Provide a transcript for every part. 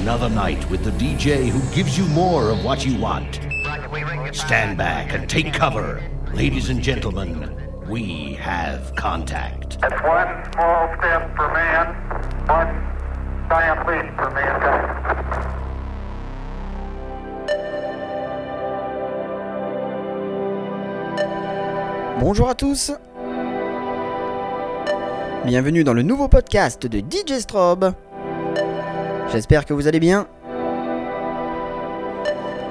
another night with the DJ who gives you more of what you want. Stand back and take cover. Ladies and gentlemen, we have contact. That's one small step for man, one giant leap for mankind. Bonjour à tous Bienvenue dans le nouveau podcast de DJ Strobe. J'espère que vous allez bien.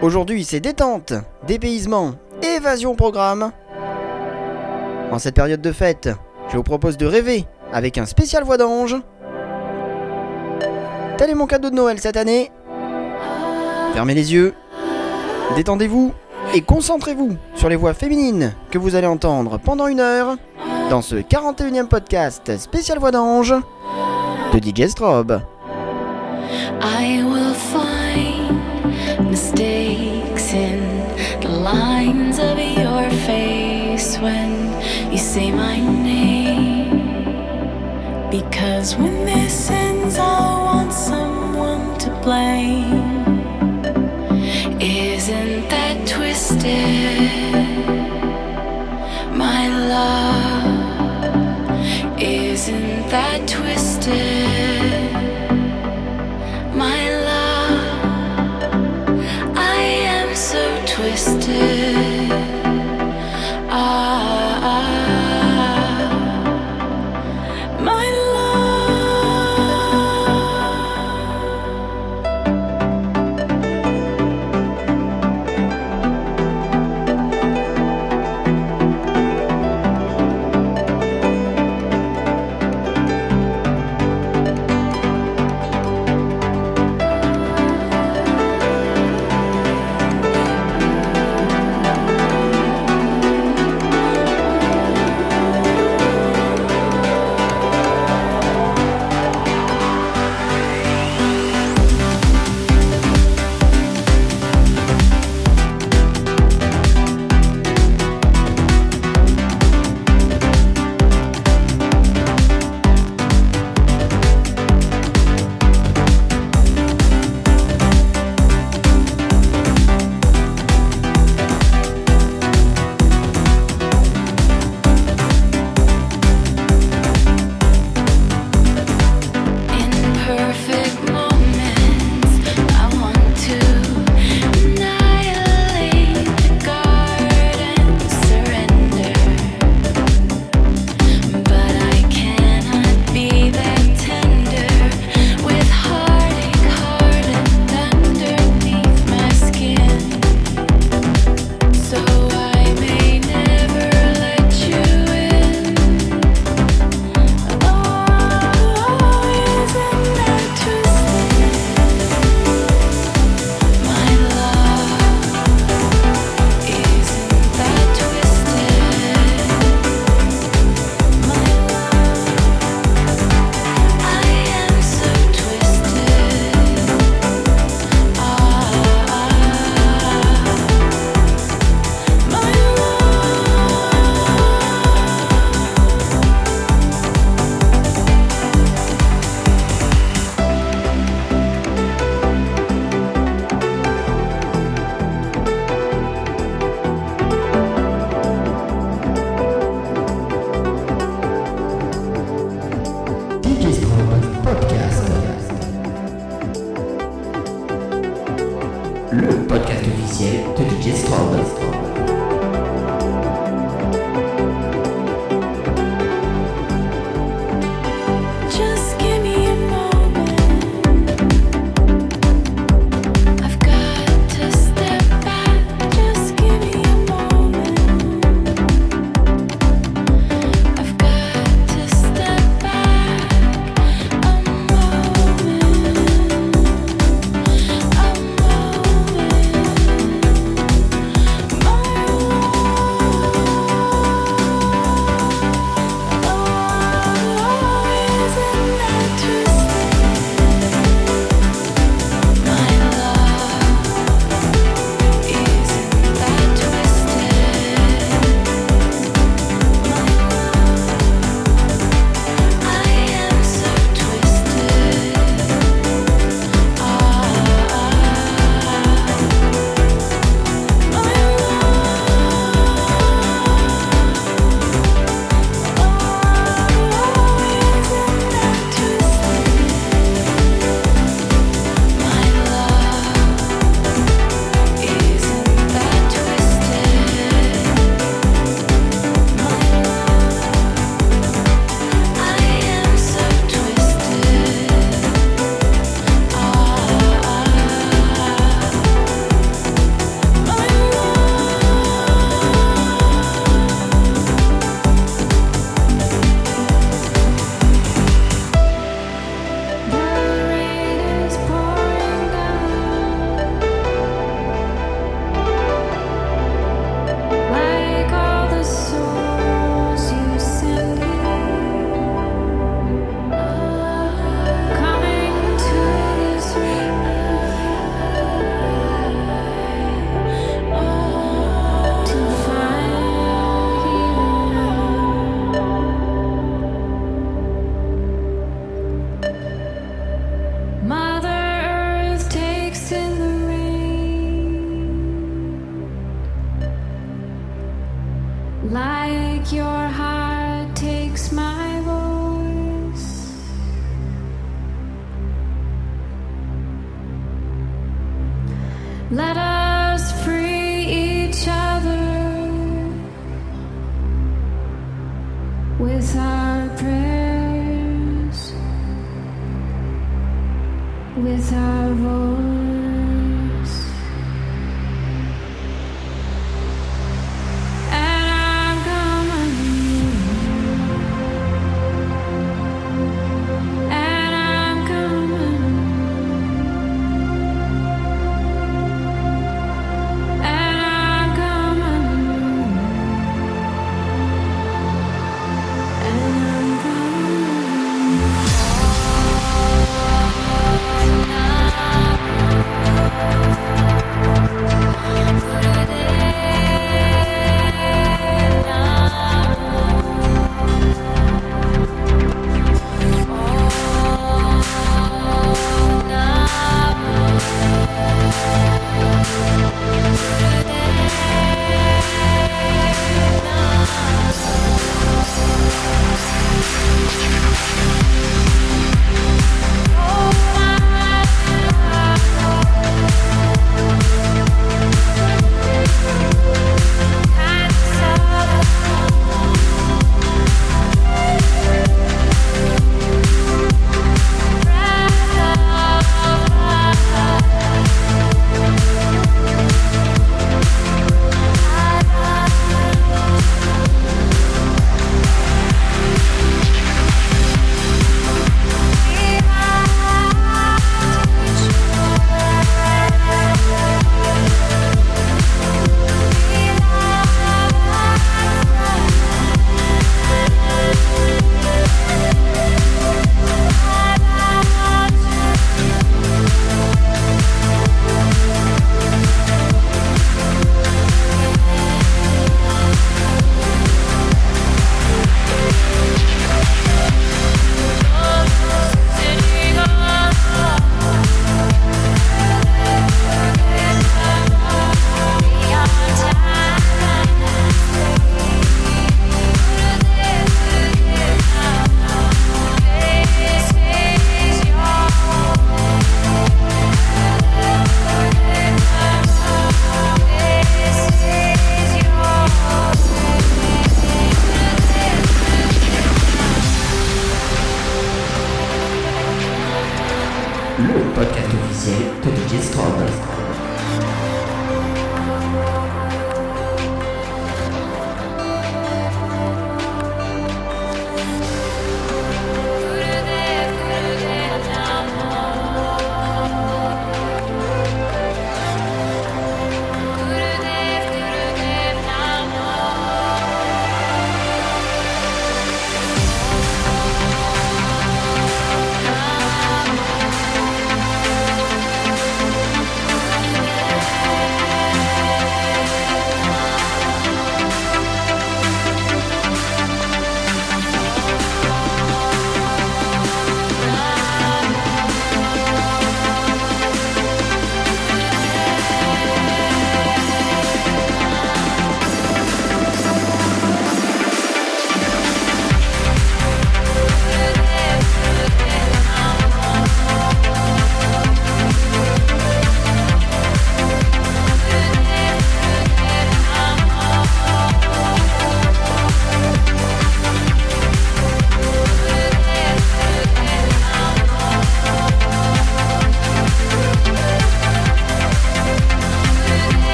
Aujourd'hui c'est détente, dépaysement, évasion programme. En cette période de fête, je vous propose de rêver avec un spécial voix d'ange. Tel est mon cadeau de Noël cette année. Fermez les yeux, détendez-vous et concentrez-vous sur les voix féminines que vous allez entendre pendant une heure dans ce 41e podcast spécial voix d'ange de DJ Strobe. I will find mistakes in the lines of your face when you say my name. Because when this ends, I'll want someone to blame. Isn't that twisted? My love, isn't that twisted?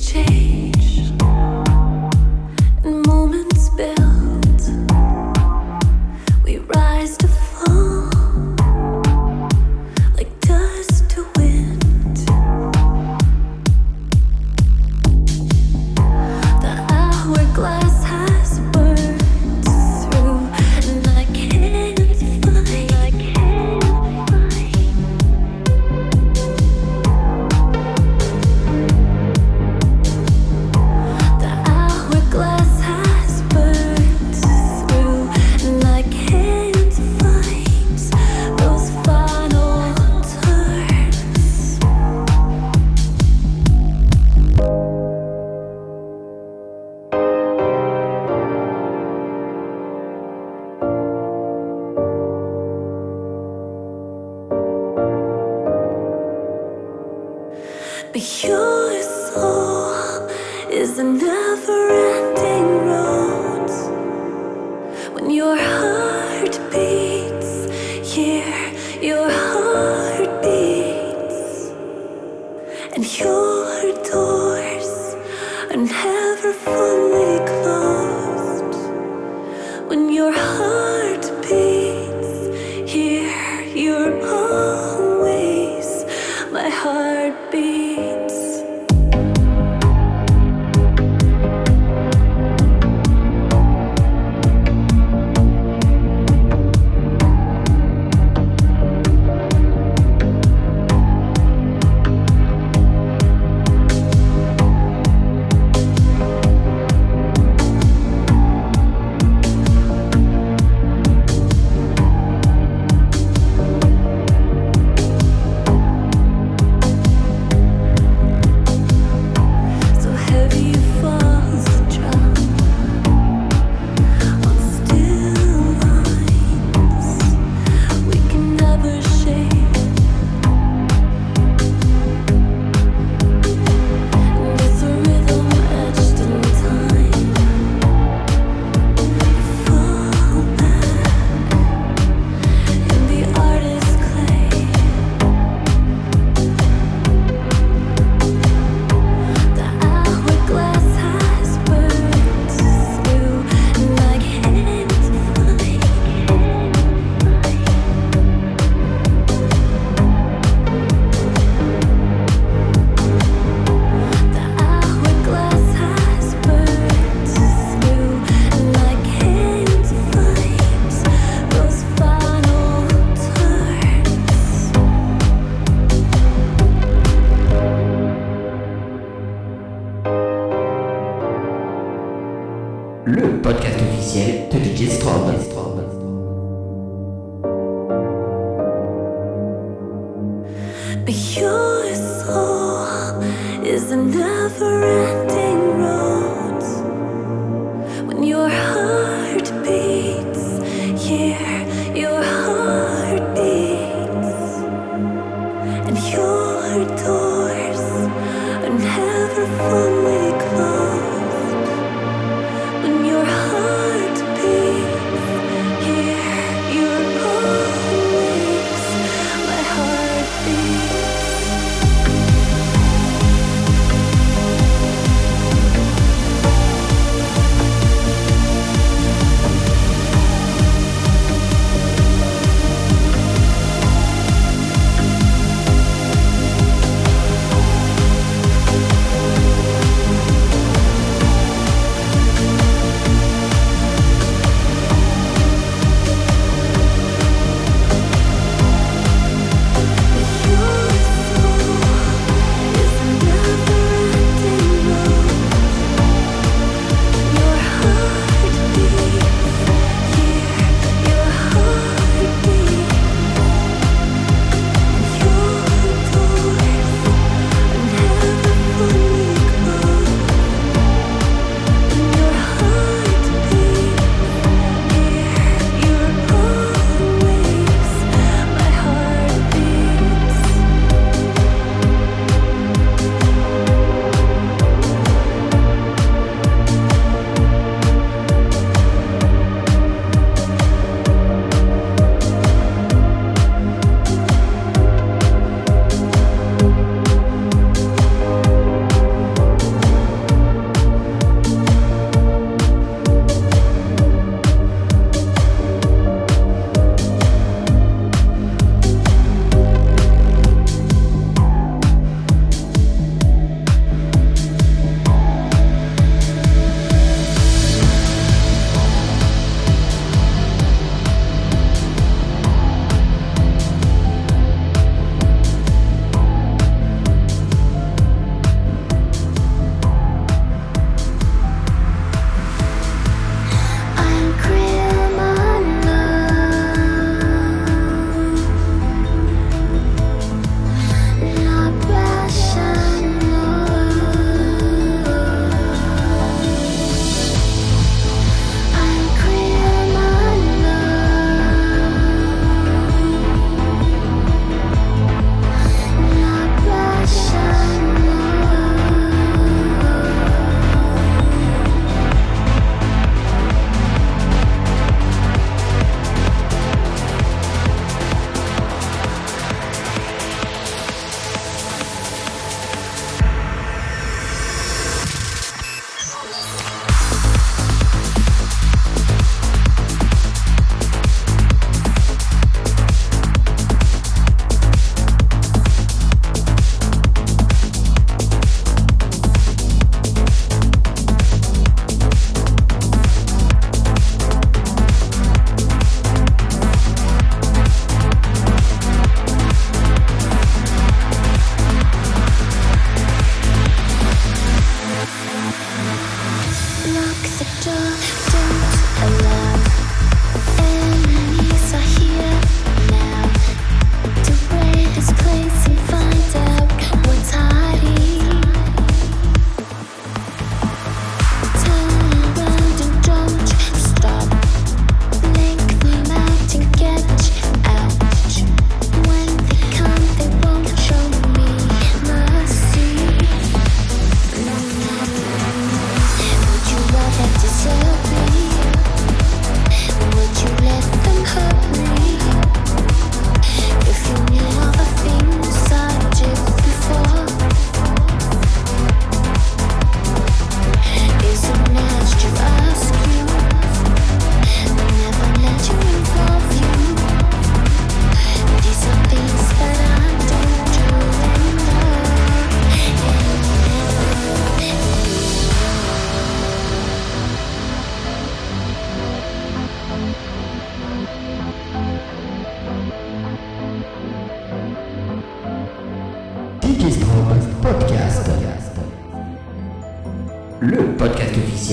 change.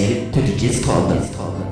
gelip tökeceğiz kolda.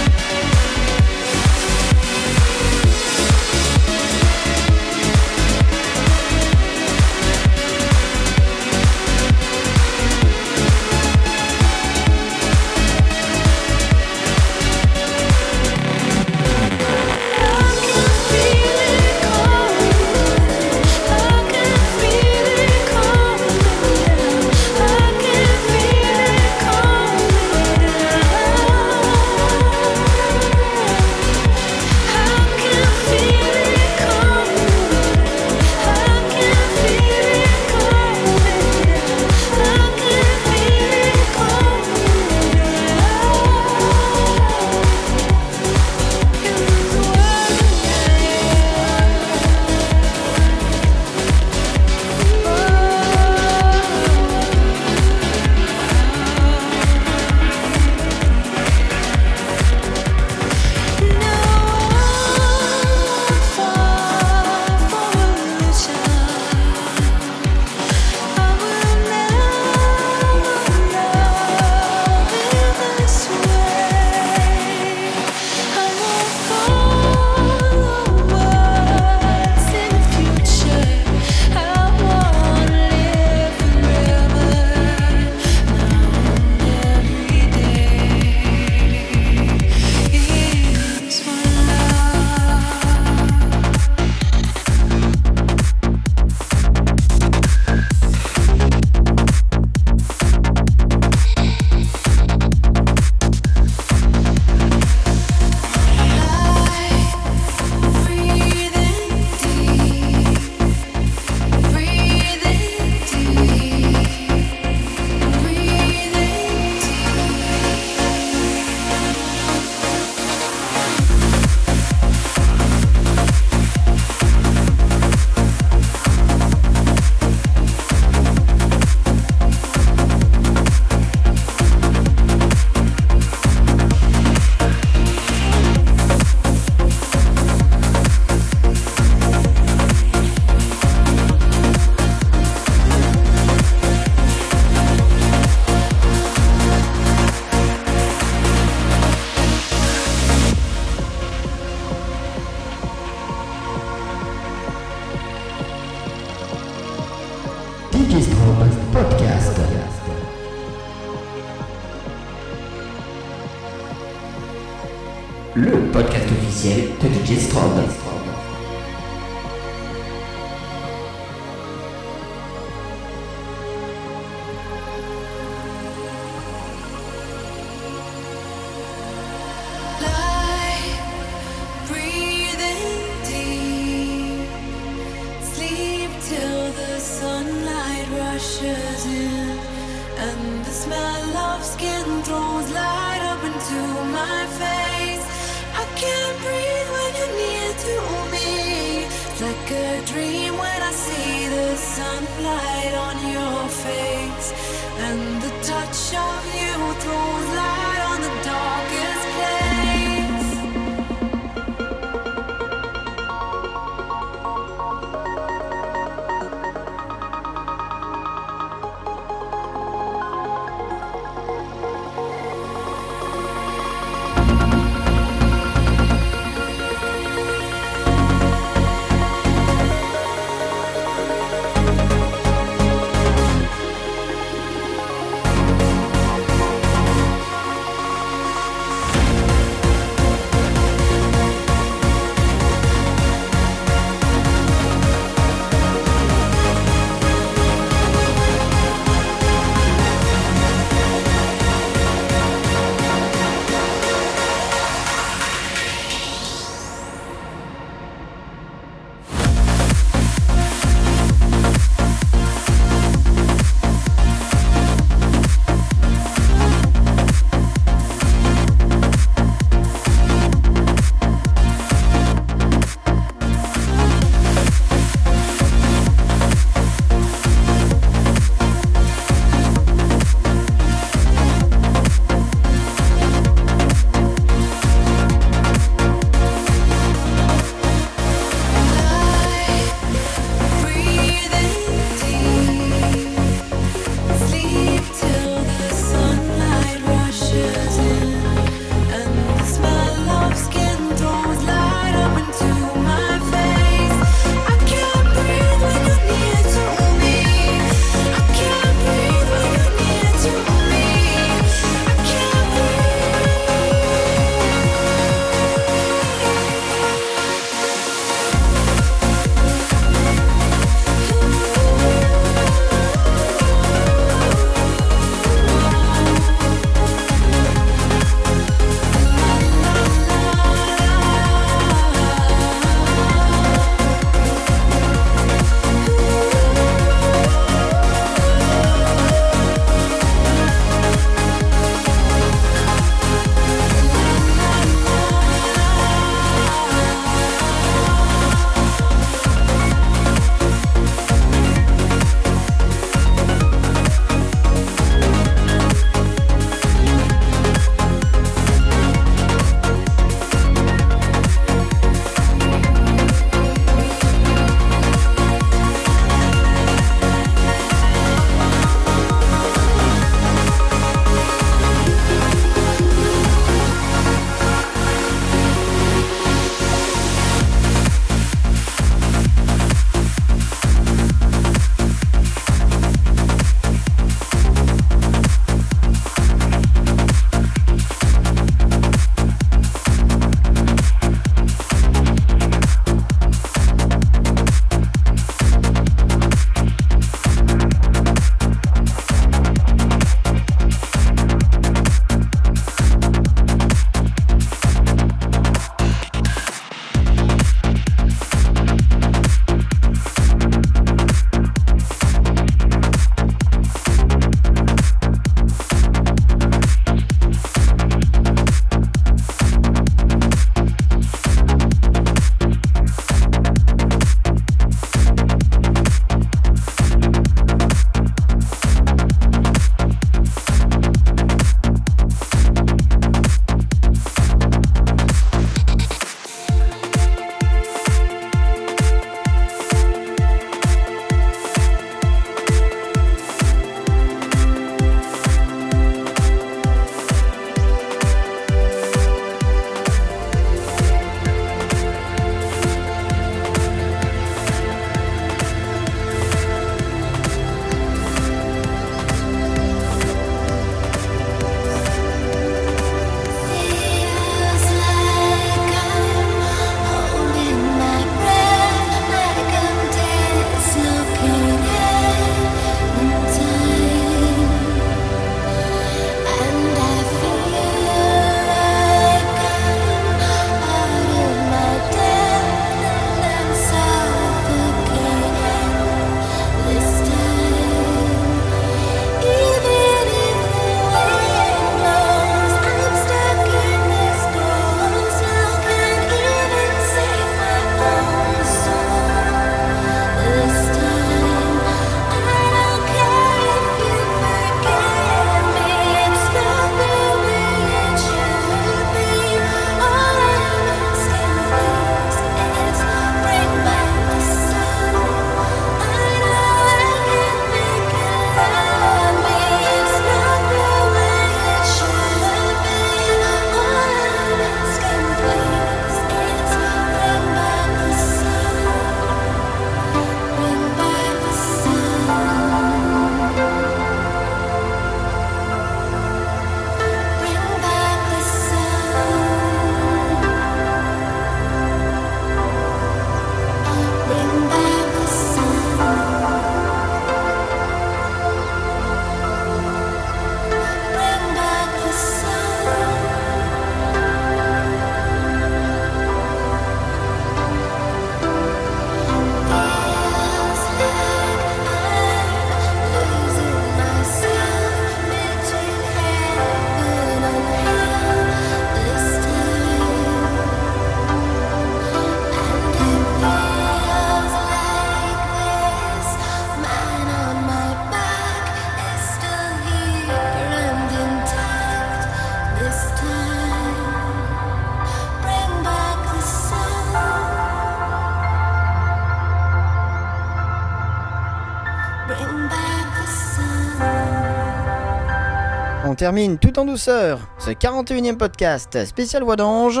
Termine tout en douceur ce 41e podcast spécial Voix d'Ange.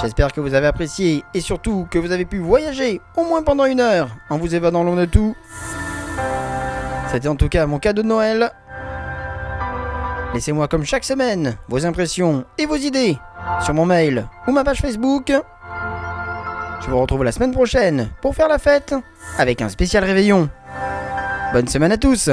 J'espère que vous avez apprécié et surtout que vous avez pu voyager au moins pendant une heure en vous évadant loin de tout. C'était en tout cas mon cadeau de Noël. Laissez-moi comme chaque semaine vos impressions et vos idées sur mon mail ou ma page Facebook. Je vous retrouve la semaine prochaine pour faire la fête avec un spécial réveillon. Bonne semaine à tous